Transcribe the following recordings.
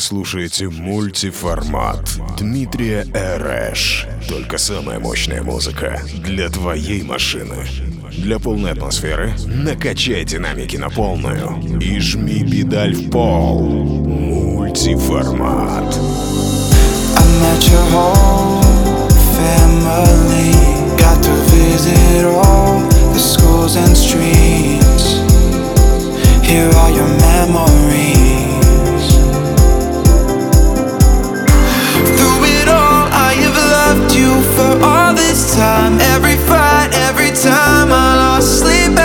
Слушаете мультиформат Дмитрия Эрэш. Только самая мощная музыка для твоей машины. Для полной атмосферы накачай динамики на полную и жми педаль в пол. Мультиформат. Here are your memories. You for all this time. Every fight, every time I lost sleep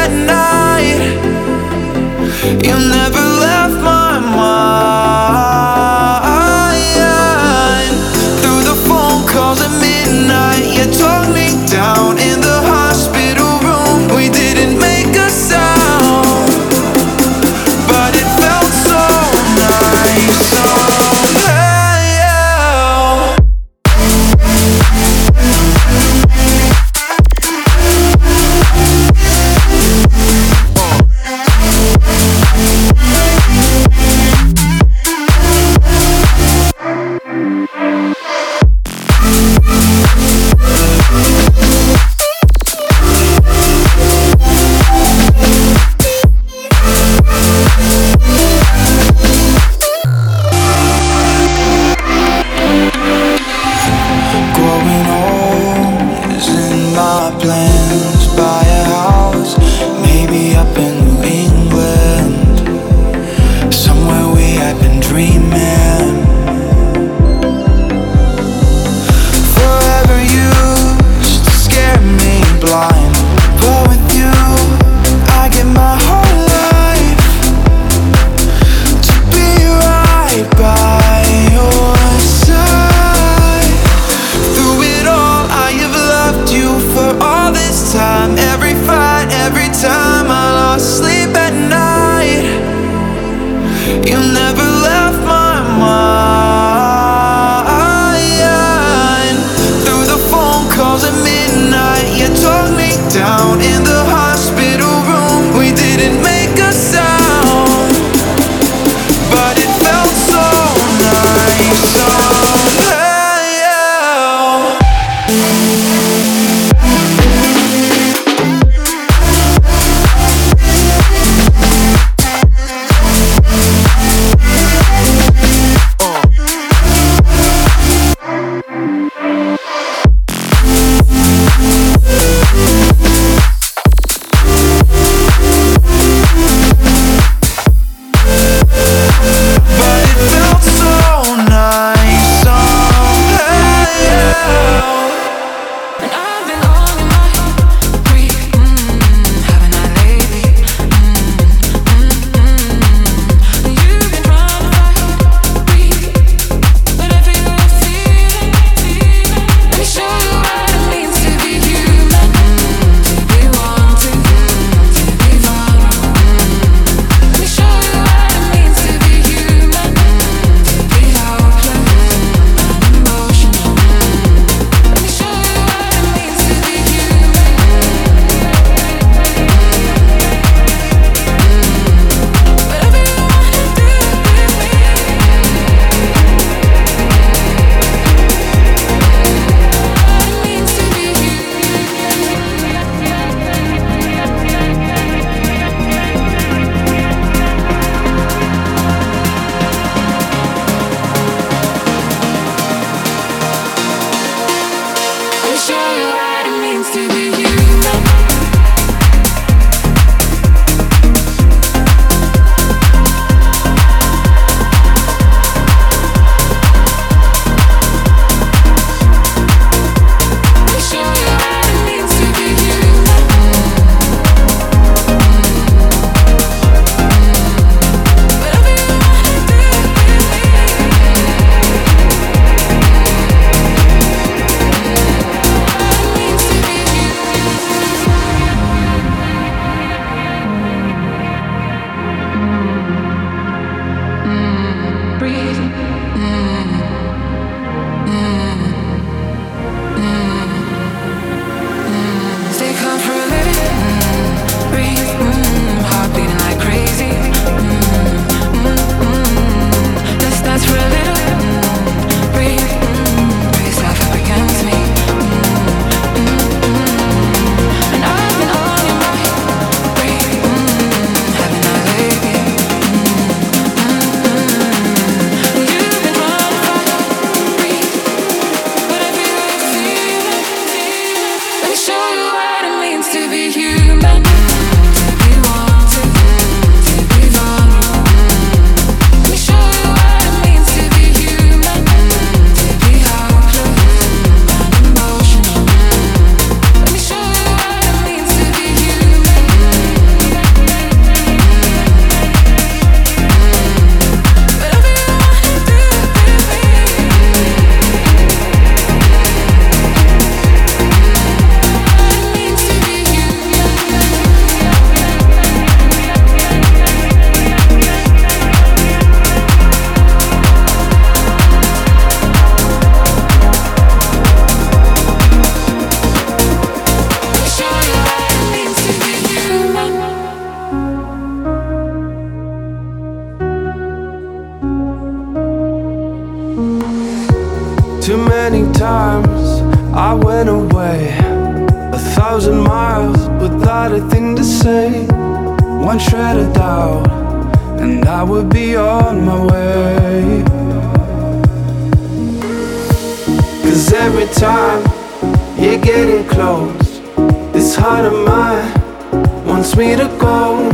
wants me to go.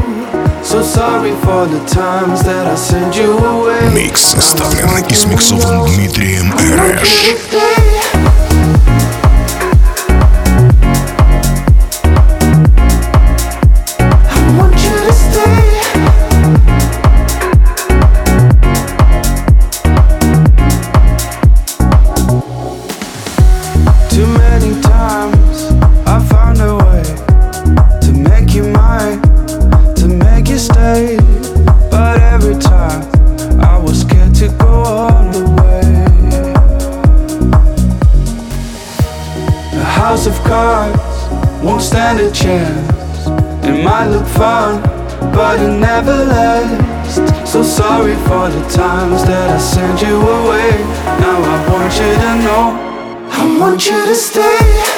So sorry for the times that I send you away. Микс составлен и смиксован Дмитрием Эрэш. stand a chance. It might look fun, but it never lasts. So sorry for the times that I sent you away. Now I want you to know, I want you to stay.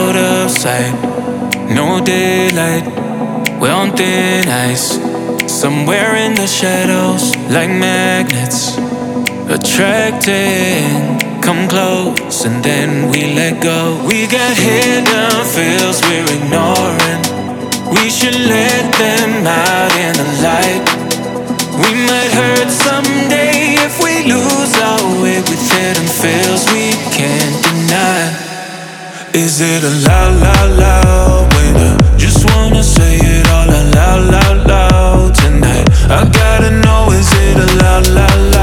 out of sight. No daylight, we're on thin ice. Somewhere in the shadows, like magnets, attracting. Come close and then we let go. We got hidden feels we're ignoring. We should let them out in the light. We might hurt someday if we lose our way with hidden feels we can't deny. Is it a la la la just wanna say it all out loud, loud, tonight? I gotta know, is it a la la la?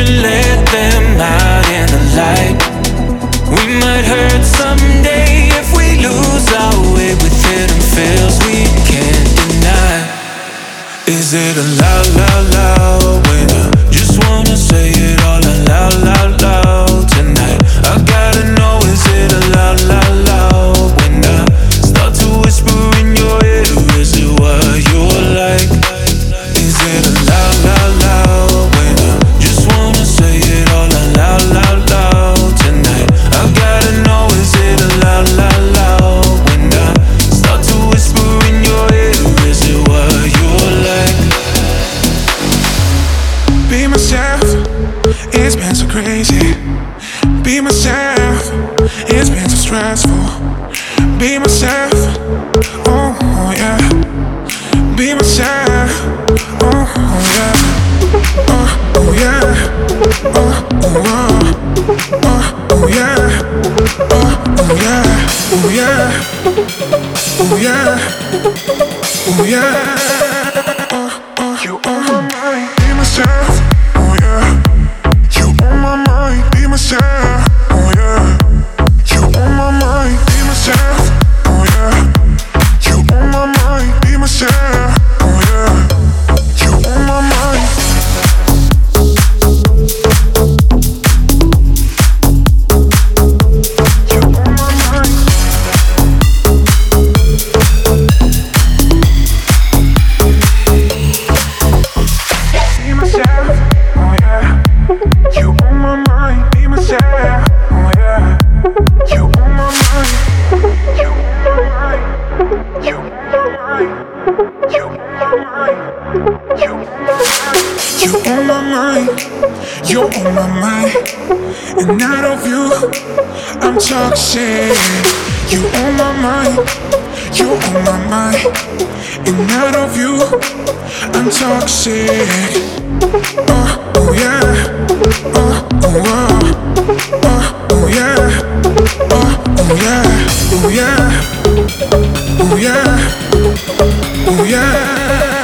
should let them out in the light. We might hurt someday if we lose our way with hidden fails we can't deny. Is it a la la la? transform. Be myself, oh yeah. Be myself, oh yeah. Oh, oh yeah, oh oh oh, oh oh yeah, oh oh yeah, oh yeah, oh yeah, oh yeah. Oh, oh. You are my mind. Be myself. on my mind, and not of you. I'm toxic. You on my mind, you on my mind, and not of you. I'm toxic. Oh, oh yeah, oh oh oh, oh oh yeah, oh oh yeah, oh yeah, oh yeah. Oh, yeah.